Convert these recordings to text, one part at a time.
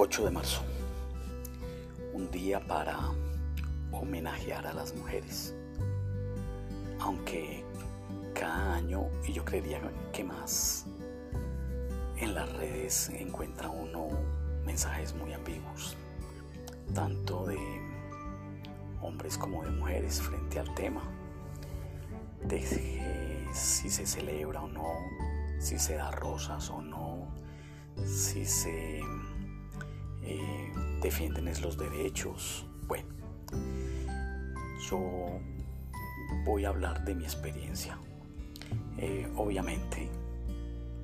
8 de marzo, un día para homenajear a las mujeres. Aunque cada año, y yo creería que más, en las redes encuentra uno mensajes muy ambiguos, tanto de hombres como de mujeres frente al tema, de si se celebra o no, si se da rosas o no, si se eh, los derechos. Bueno, yo voy a hablar de mi experiencia. Eh, obviamente,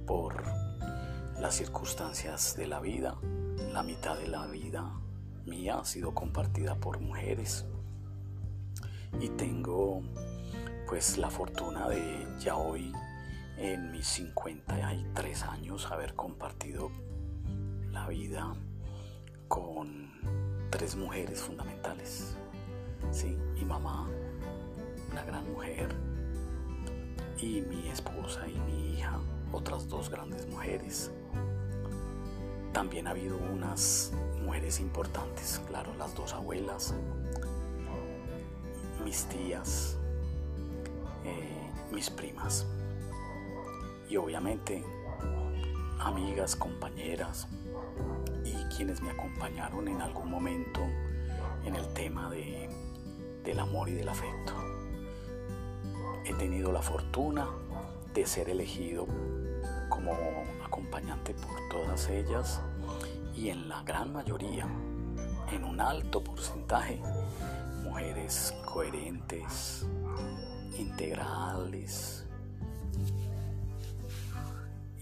por las circunstancias de la vida, la mitad de la vida mía ha sido compartida por mujeres y tengo pues la fortuna de ya hoy en mis 53 años haber compartido la vida con tres mujeres fundamentales. Sí, mi mamá, una gran mujer, y mi esposa y mi hija, otras dos grandes mujeres. También ha habido unas mujeres importantes, claro, las dos abuelas, mis tías, eh, mis primas y obviamente amigas, compañeras, quienes me acompañaron en algún momento en el tema de, del amor y del afecto. He tenido la fortuna de ser elegido como acompañante por todas ellas y en la gran mayoría, en un alto porcentaje, mujeres coherentes, integrales,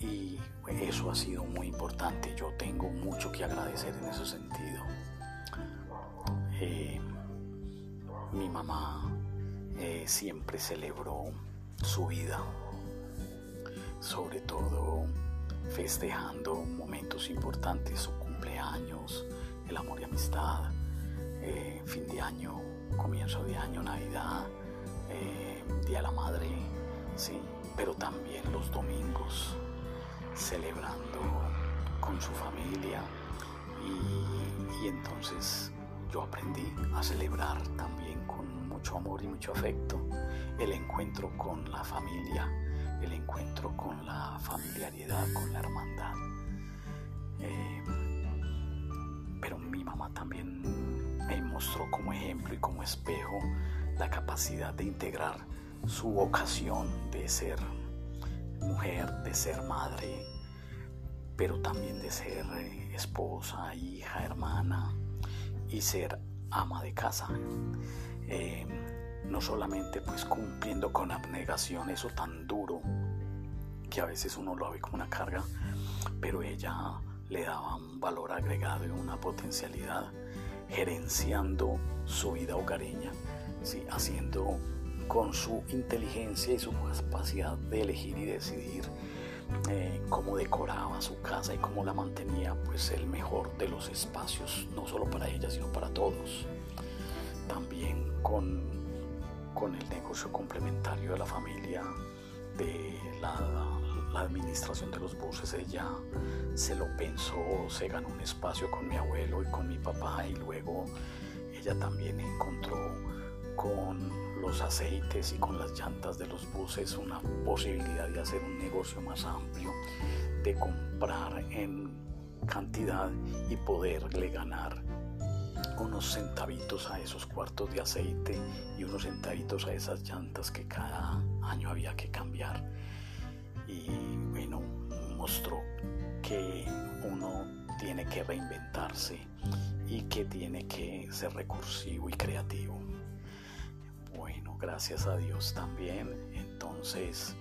y eso ha sido muy importante. Yo tengo mucho que agradecer en ese sentido. Eh, mi mamá eh, siempre celebró su vida, sobre todo festejando momentos importantes, su cumpleaños, el amor y amistad, eh, fin de año, comienzo de año, Navidad, Día de la Madre, sí, pero también los domingos celebrando con su familia y, entonces yo aprendí a celebrar también con mucho amor y mucho afecto el encuentro con la familia, el encuentro con la familiaridad, con la hermandad. Eh, pero mi mamá también me mostró como ejemplo y como espejo la capacidad de integrar su vocación de ser mujer, de ser madre, pero también de ser eh, esposa, hija, hermana y ser ama de casa. Eh, no solamente pues cumpliendo con abnegación eso tan duro que a veces uno lo ve como una carga, pero ella le daba un valor agregado y una potencialidad gerenciando su vida hogareña, ¿sí? haciendo con su inteligencia y su capacidad de elegir y decidir eh, cómo decoraba su casa y cómo la mantenía pues el mejor de los espacios, no solo para ella, sino para todos. También con, con el negocio complementario de la familia, de la, la administración de los buses, ella se lo pensó, se ganó un espacio con mi abuelo y con mi papá y luego ella también encontró con los aceites y con las llantas de los buses una posibilidad de hacer un negocio más amplio, de comprar en cantidad y poderle ganar unos centavitos a esos cuartos de aceite y unos centavitos a esas llantas que cada año había que cambiar. Y bueno, mostró que uno tiene que reinventarse y que tiene que ser recursivo y creativo gracias a Dios también. Entonces,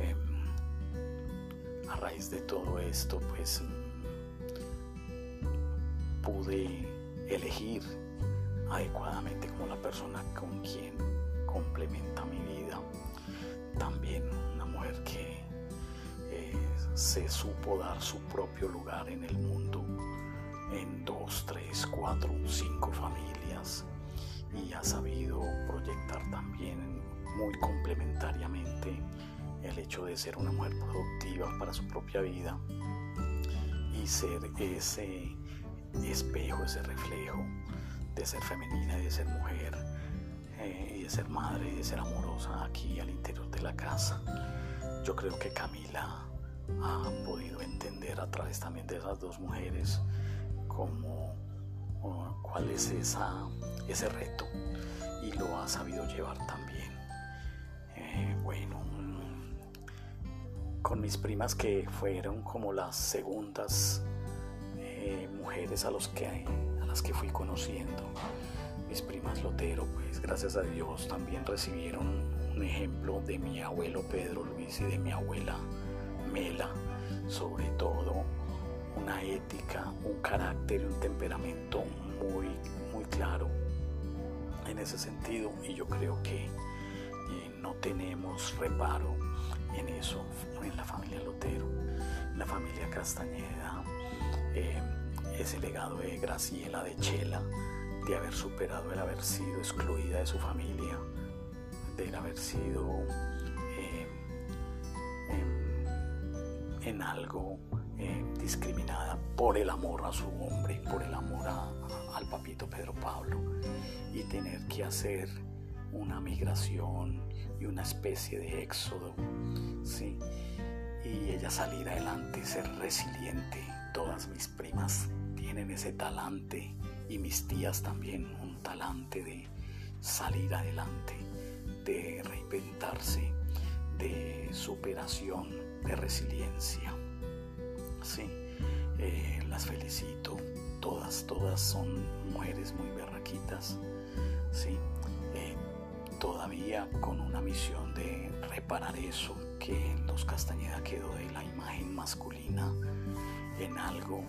em, a raíz de todo esto, pues pude elegir adecuadamente como la persona con quien complementa mi vida. También una mujer que eh, se supo dar su propio lugar en el mundo en dos, tres, cuatro, cinco familias y ha sabido proyectar también muy complementariamente el hecho de ser una mujer productiva para su propia vida y ser ese espejo, ese reflejo de ser femenina de ser mujer eh, y de ser madre y de ser amorosa aquí al interior de la casa. Yo creo que Camila ha podido entender a través también de esas dos mujeres cómo, cuál es esa, ese reto y lo ha sabido llevar también. Eh, bueno, con mis primas que fueron como las segundas eh, mujeres a, los que, a las que fui conociendo. Mis primas Lotero, pues gracias a Dios también recibieron un ejemplo de mi abuelo Pedro Luis y de mi abuela Mela, sobre todo una ética, un carácter y un temperamento muy, muy claro en ese sentido. Y yo creo que eh, no tenemos reparo en eso en la familia Lotero, en la familia Castañeda, eh, ese legado de Graciela, de Chela, de haber superado el haber sido excluida de su familia, de haber sido en, algo eh, discriminada por el amor a su hombre, por el amor al papito Pedro Pablo y tener que hacer una migración y una especie de éxodo, ¿sí? Y ella salir adelante, ser resiliente. Todas mis primas tienen ese talante y mis tías también un talante de salir adelante, de reinventarse, de superación, de resiliencia. Sí, eh, las felicito. Todas, todas son mujeres muy berraquitas. Sí, todavía con una misión de reparar eso que en los Castañeda quedó de la imagen masculina en algo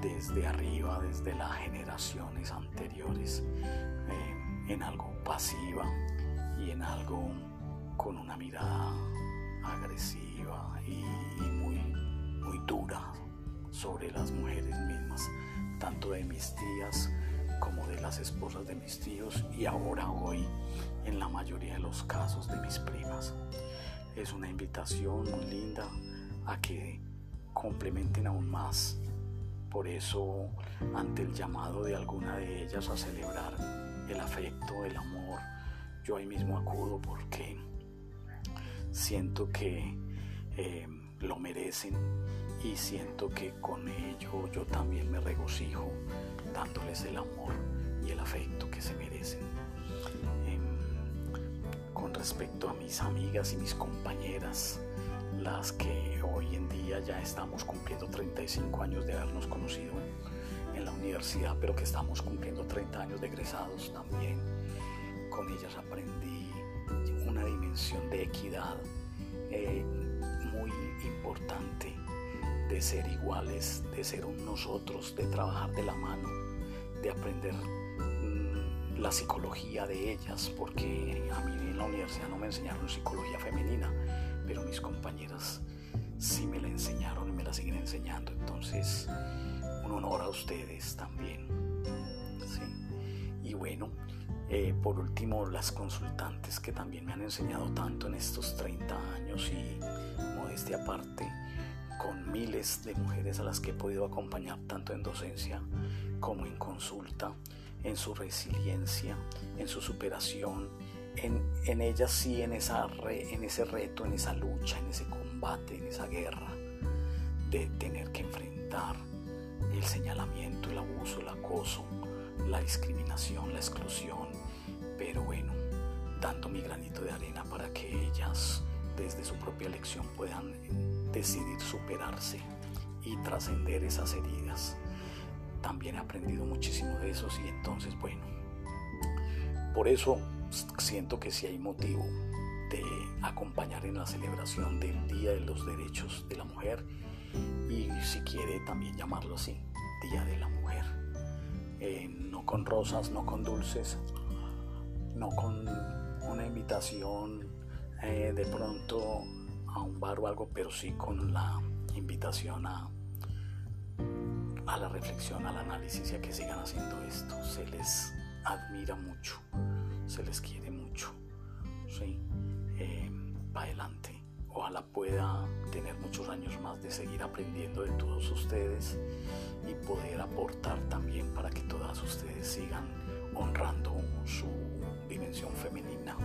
desde arriba, desde las generaciones anteriores, eh, en algo pasiva y en algo con una mirada agresiva y, muy, muy dura sobre las mujeres mismas, tanto de mis tías como de las esposas de mis tíos y ahora hoy en la mayoría de los casos de mis primas. Es una invitación muy linda a que complementen aún más. Por eso, ante el llamado de alguna de ellas a celebrar el afecto, el amor, yo ahí mismo acudo porque siento que eh, lo merecen y siento que con ello yo también me regocijo dándoles el amor y el afecto que se merecen. Em, con respecto a mis amigas y mis compañeras, las que hoy en día ya estamos cumpliendo 35 años de habernos conocido en la universidad, pero que estamos cumpliendo 30 años de egresados también. Con ellas aprendí una dimensión de equidad eh, muy importante, de ser iguales, de ser un nosotros, de trabajar de la mano, de aprender mm, la psicología de ellas, porque a mí en la universidad no me enseñaron psicología femenina, pero mis compañeras sí me la enseñaron y me la siguen enseñando. Entonces, un honor a ustedes también. Y bueno, eh, por último, las consultantes que también me han enseñado tanto en estos 30 años y modestia aparte, con miles de mujeres a las que he podido acompañar tanto en docencia como en consulta, en su resiliencia, en su superación, en, en ellas sí, en, esa en ese reto, en esa lucha, en ese combate, en esa guerra de tener que enfrentar el señalamiento, el abuso, el acoso, la discriminación, la exclusión, pero bueno, dando mi granito de arena para que ellas desde su propia elección puedan decidir superarse y trascender esas heridas. También he aprendido muchísimo de eso y entonces, bueno, por eso siento que si hay motivo de acompañar en la celebración del Día de los Derechos de la Mujer y si quiere también llamarlo así, Día de la Mujer. Eh, no con rosas, no con dulces, no con una invitación eh, de pronto a un bar o algo, pero sí con la invitación a, a la reflexión, al análisis y a que sigan haciendo esto. Se les admira mucho, se les quiere mucho. ¿sí? Eh, para adelante. Ojalá pueda tener muchos años más de seguir aprendiendo de todos ustedes y poder aportar también para que todas ustedes sigan honrando su dimensión femenina.